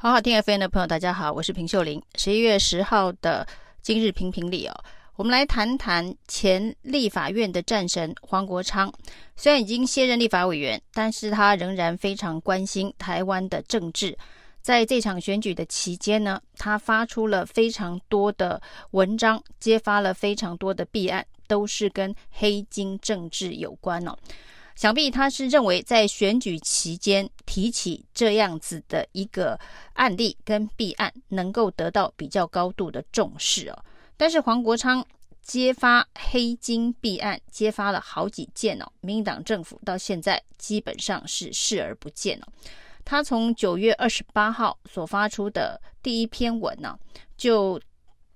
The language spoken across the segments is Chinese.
好好听 FM 的朋友，大家好，我是平秀玲。十一月十号的今日评评理哦，我们来谈谈前立法院的战神黄国昌。虽然已经卸任立法委员，但是他仍然非常关心台湾的政治。在这场选举的期间呢，他发出了非常多的文章，揭发了非常多的弊案，都是跟黑金政治有关哦。想必他是认为在选举期间提起这样子的一个案例跟弊案，能够得到比较高度的重视哦。但是黄国昌揭发黑金弊案，揭发了好几件哦，民进党政府到现在基本上是视而不见哦。他从九月二十八号所发出的第一篇文呢，就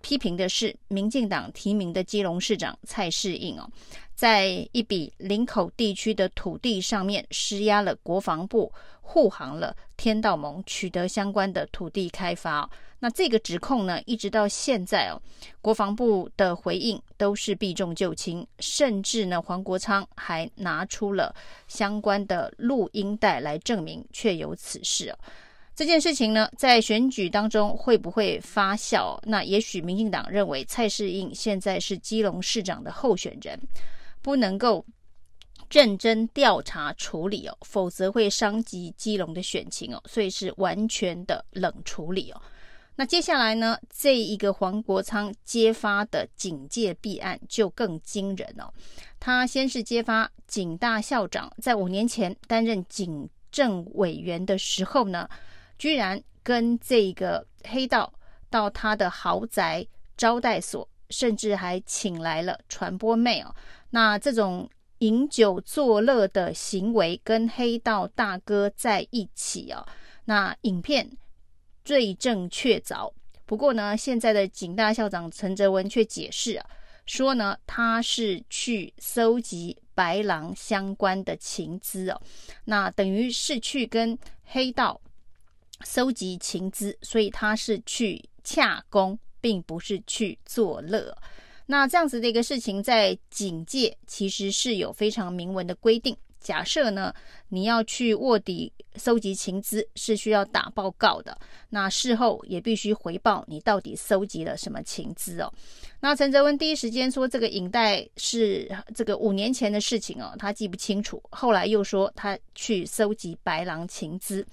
批评的是民进党提名的基隆市长蔡适应哦。在一笔林口地区的土地上面施压了国防部，护航了天道盟，取得相关的土地开发。那这个指控呢，一直到现在哦，国防部的回应都是避重就轻，甚至呢，黄国昌还拿出了相关的录音带来证明确有此事哦。这件事情呢，在选举当中会不会发酵？那也许民进党认为蔡适应现在是基隆市长的候选人。不能够认真调查处理哦，否则会伤及基隆的选情哦，所以是完全的冷处理哦。那接下来呢，这一个黄国昌揭发的警戒弊案就更惊人哦。他先是揭发警大校长在五年前担任警政委员的时候呢，居然跟这个黑道到他的豪宅招待所，甚至还请来了传播妹哦。那这种饮酒作乐的行为跟黑道大哥在一起啊，那影片罪证确凿。不过呢，现在的警大校长陈泽文却解释啊，说呢他是去搜集白狼相关的情资哦，那等于是去跟黑道搜集情资，所以他是去洽公，并不是去作乐。那这样子的一个事情，在警界其实是有非常明文的规定。假设呢，你要去卧底搜集情资，是需要打报告的。那事后也必须回报你到底搜集了什么情资哦。那陈泽文第一时间说这个影带是这个五年前的事情哦，他记不清楚。后来又说他去搜集白狼情资。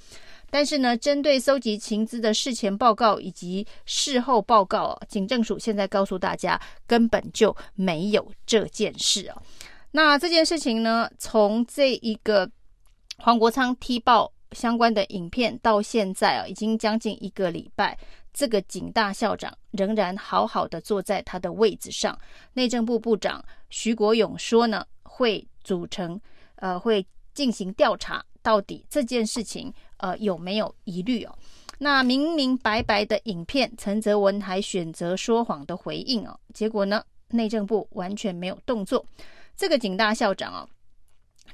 但是呢，针对搜集情资的事前报告以及事后报告，警政署现在告诉大家，根本就没有这件事哦。那这件事情呢，从这一个黄国昌踢爆相关的影片到现在啊，已经将近一个礼拜，这个警大校长仍然好好的坐在他的位子上。内政部部长徐国勇说呢，会组成呃，会进行调查，到底这件事情。呃，有没有疑虑哦？那明明白白的影片，陈泽文还选择说谎的回应哦。结果呢，内政部完全没有动作。这个警大校长哦，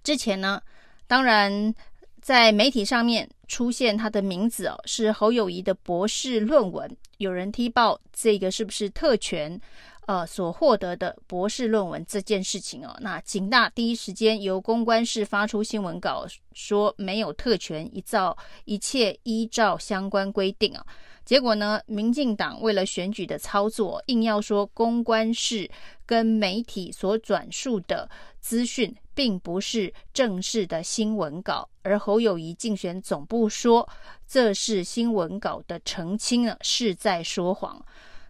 之前呢，当然在媒体上面出现他的名字哦，是侯友宜的博士论文，有人踢爆这个是不是特权？呃，所获得的博士论文这件事情哦，那警大第一时间由公关室发出新闻稿，说没有特权，一照一切依照相关规定啊。结果呢，民进党为了选举的操作，硬要说公关室跟媒体所转述的资讯并不是正式的新闻稿，而侯友宜竞选总部说这是新闻稿的澄清呢，是在说谎。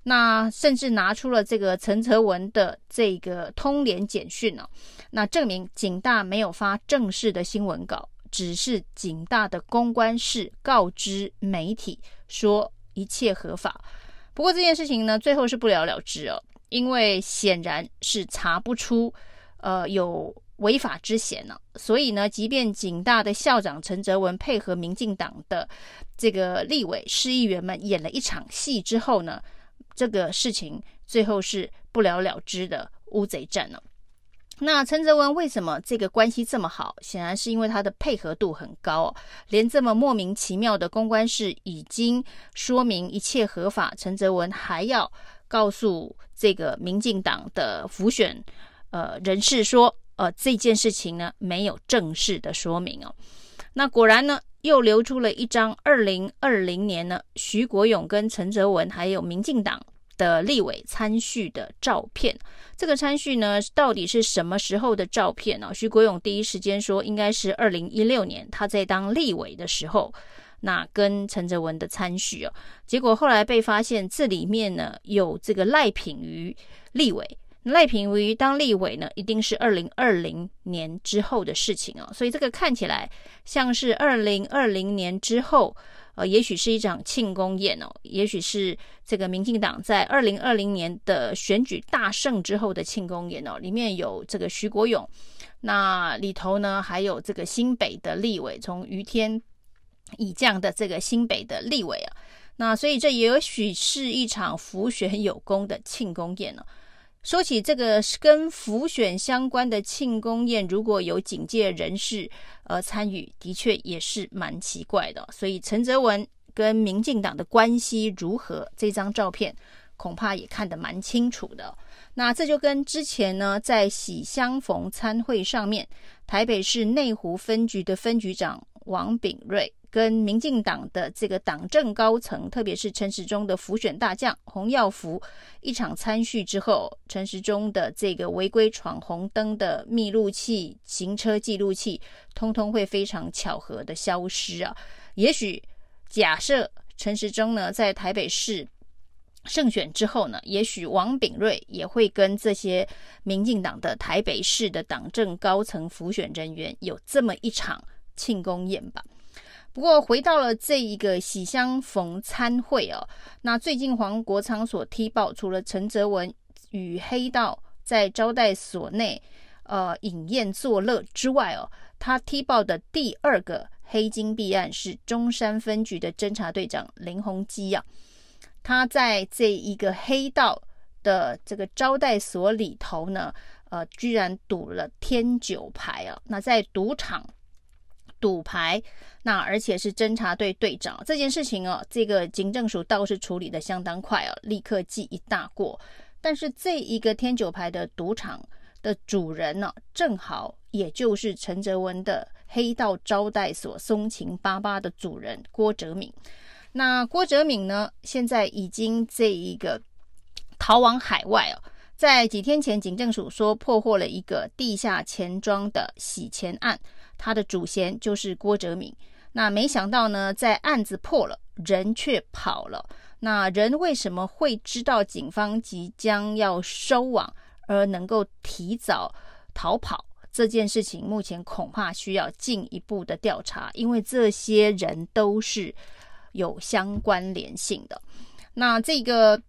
那甚至拿出了这个陈泽文的这个通联简讯哦，那证明警大没有发正式的新闻稿，只是警大的公关室告知媒体说一切合法。不过这件事情呢，最后是不了了之哦，因为显然是查不出呃有违法之嫌呢，所以呢，即便警大的校长陈泽文配合民进党的这个立委市议员们演了一场戏之后呢。这个事情最后是不了了之的乌贼战了。那陈泽文为什么这个关系这么好？显然是因为他的配合度很高，连这么莫名其妙的公关事已经说明一切合法，陈泽文还要告诉这个民进党的辅选呃人士说，呃这件事情呢没有正式的说明哦。那果然呢，又流出了一张二零二零年呢，徐国勇跟陈泽文还有民进党的立委参叙的照片。这个参叙呢，到底是什么时候的照片呢？徐国勇第一时间说，应该是二零一六年他在当立委的时候，那跟陈泽文的参叙哦。结果后来被发现，这里面呢有这个赖品妤立委。赖品妤当立委呢，一定是二零二零年之后的事情哦，所以这个看起来像是二零二零年之后，呃，也许是一场庆功宴哦，也许是这个民进党在二零二零年的选举大胜之后的庆功宴哦，里面有这个徐国勇，那里头呢还有这个新北的立委，从于天以降的这个新北的立委啊，那所以这也许是一场浮选有功的庆功宴哦。说起这个跟浮选相关的庆功宴，如果有警界人士呃参与，的确也是蛮奇怪的。所以陈泽文跟民进党的关系如何，这张照片恐怕也看得蛮清楚的。那这就跟之前呢，在喜相逢餐会上面，台北市内湖分局的分局长王炳瑞。跟民进党的这个党政高层，特别是陈时中的辅选大将洪耀福一场参叙之后，陈时中的这个违规闯红灯的密录器、行车记录器，通通会非常巧合的消失啊！也许假设陈时中呢在台北市胜选之后呢，也许王炳瑞也会跟这些民进党的台北市的党政高层辅选人员有这么一场庆功宴吧。不过回到了这一个喜相逢餐会哦，那最近黄国昌所踢爆，除了陈泽文与黑道在招待所内呃饮宴作乐之外哦，他踢爆的第二个黑金弊案是中山分局的侦查队长林鸿基啊，他在这一个黑道的这个招待所里头呢，呃，居然赌了天九牌啊，那在赌场。赌牌，那而且是侦查队队长这件事情哦，这个警政署倒是处理的相当快哦，立刻记一大过。但是这一个天九牌的赌场的主人呢，正好也就是陈泽文的黑道招待所松晴八八的主人郭哲敏。那郭哲敏呢，现在已经这一个逃往海外哦。在几天前，警政署说破获了一个地下钱庄的洗钱案。他的祖先就是郭哲敏，那没想到呢，在案子破了，人却跑了。那人为什么会知道警方即将要收网，而能够提早逃跑？这件事情目前恐怕需要进一步的调查，因为这些人都是有相关联性的。那这个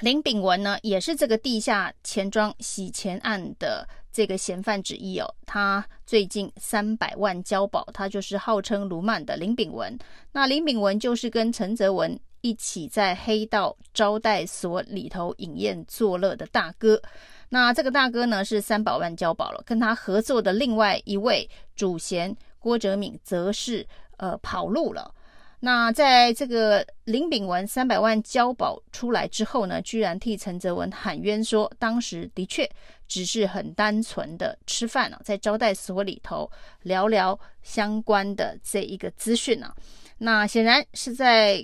林炳文呢，也是这个地下钱庄洗钱案的。这个嫌犯之一哦，他最近三百万交保，他就是号称卢曼的林炳文。那林炳文就是跟陈泽文一起在黑道招待所里头饮宴作乐的大哥。那这个大哥呢是三百万交保了，跟他合作的另外一位主嫌郭哲敏则是呃跑路了。那在这个林炳文三百万交保出来之后呢，居然替陈泽文喊冤说，当时的确只是很单纯的吃饭啊，在招待所里头聊聊相关的这一个资讯啊。那显然是在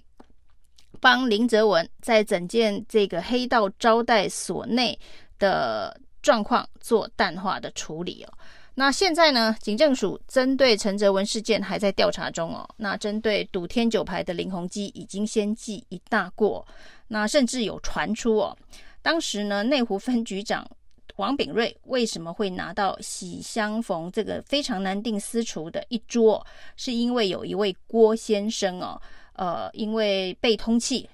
帮林泽文在整件这个黑道招待所内的状况做淡化的处理哦。那现在呢？警政署针对陈泽文事件还在调查中哦。那针对赌天九牌的林鸿基已经先记一大过。那甚至有传出哦，当时呢，内湖分局长王炳瑞为什么会拿到喜相逢这个非常难定私厨的一桌？是因为有一位郭先生哦，呃，因为被通缉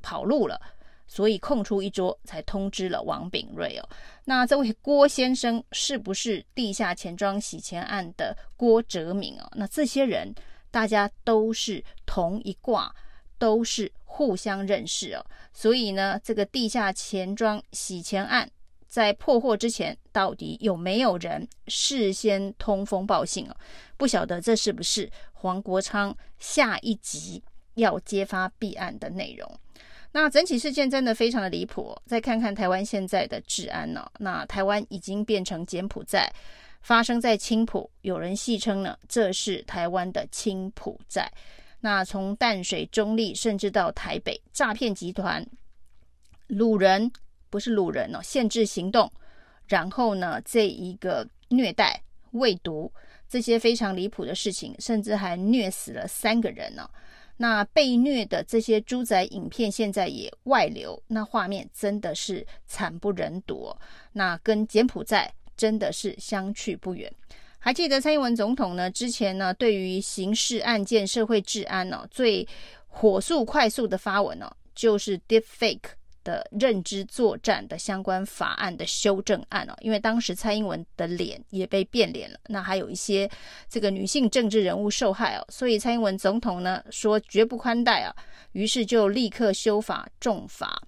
跑路了。所以空出一桌，才通知了王炳瑞哦。那这位郭先生是不是地下钱庄洗钱案的郭哲敏哦？那这些人大家都是同一挂，都是互相认识哦。所以呢，这个地下钱庄洗钱案在破获之前，到底有没有人事先通风报信哦？不晓得这是不是黄国昌下一集要揭发弊案的内容。那整起事件真的非常的离谱。再看看台湾现在的治安呢、哦？那台湾已经变成柬埔寨，发生在青埔，有人戏称呢，这是台湾的青埔寨。那从淡水、中坜，甚至到台北，诈骗集团掳人不是掳人哦，限制行动，然后呢，这一个虐待、喂毒这些非常离谱的事情，甚至还虐死了三个人呢、那被虐的这些猪仔影片现在也外流，那画面真的是惨不忍睹、那跟柬埔寨真的是相去不远。还记得蔡英文总统呢？之前呢，对于刑事案件、社会治安呢、最火速、快速的发文呢、就是 Deepfake 的认知作战的相关法案的修正案哦。因为当时蔡英文的脸也被变脸了，那还有一些这个女性政治人物受害哦，所以蔡英文总统呢说绝不宽待啊，于是就立刻修法重罚。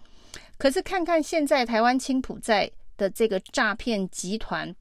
可是看看现在台湾青浦在的这个诈骗集团。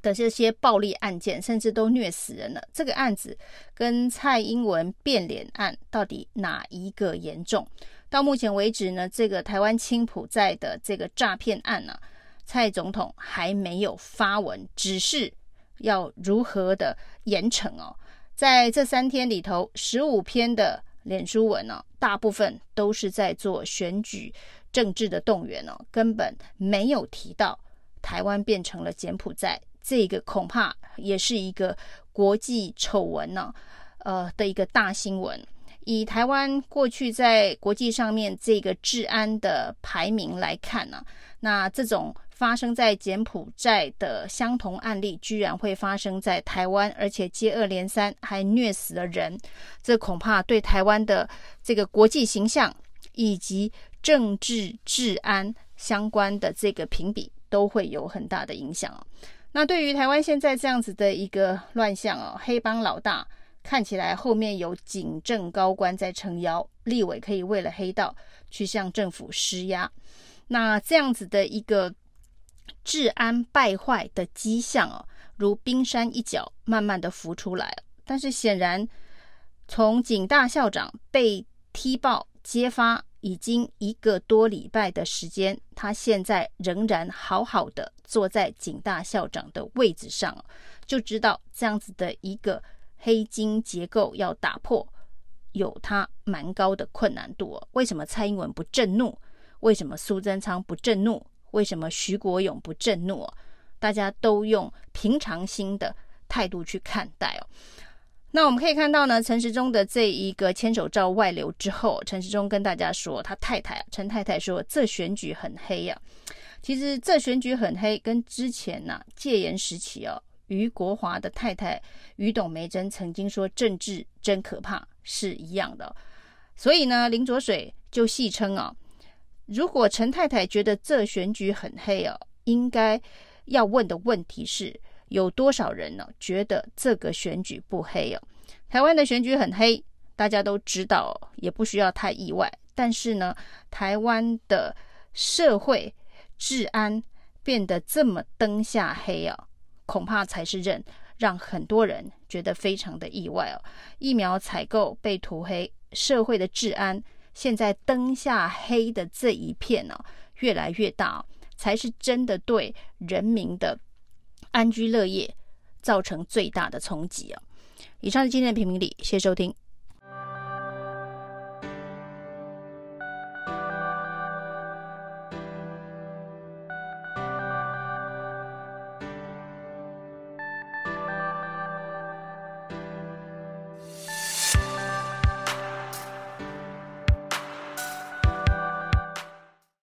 的这些暴力案件，甚至都虐死人了。这个案子跟蔡英文变脸案到底哪一个严重？到目前为止呢，这个台湾青埔寨的这个诈骗案呢、蔡总统还没有发文，指示要如何的严惩哦。在这三天里头，十五篇的脸书文呢、哦，大部分都是在做选举政治的动员哦，根本没有提到台湾变成了柬埔寨。这个恐怕也是一个国际丑闻呢，呃的一个大新闻。以台湾过去在国际上面这个治安的排名来看呢，那这种发生在柬埔寨的相同案例，居然会发生在台湾，而且接二连三还虐死了人，这恐怕对台湾的这个国际形象以及政治治安相关的这个评比，都会有很大的影响哦。那对于台湾现在这样子的一个乱象哦，黑帮老大看起来后面有警政高官在撑腰，立委可以为了黑道去向政府施压，那这样子的一个治安败坏的迹象哦，如冰山一角，慢慢的浮出来。但是显然，从警大校长被踢爆揭发。已经一个多礼拜的时间，他现在仍然好好的坐在警大校长的位置上，就知道这样子的一个黑金结构要打破，有他蛮高的困难度。为什么蔡英文不震怒？为什么苏贞昌不震怒？为什么徐国勇不震怒？大家都用平常心的态度去看待哦。那我们可以看到呢，陈时中的这一个牵手照外流之后，陈时中跟大家说，他太太陈太太说，这选举很黑呀、啊。其实这选举很黑，跟之前呢、啊、戒严时期哦，俞国华的太太俞董梅珍曾经说政治真可怕是一样的。所以呢，林卓水就戏称啊，如果陈太太觉得这选举很黑哦，应该要问的问题是。有多少人呢？觉得这个选举不黑哦？台湾的选举很黑，大家都知道，也不需要太意外。但是呢，台湾的社会治安变得这么灯下黑啊，恐怕才是让让很多人觉得非常的意外哦。疫苗采购被涂黑，社会的治安现在灯下黑的这一片呢，越来越大，才是真的对人民的。安居乐业造成最大的冲击啊！以上是今天的评评理，谢谢收听。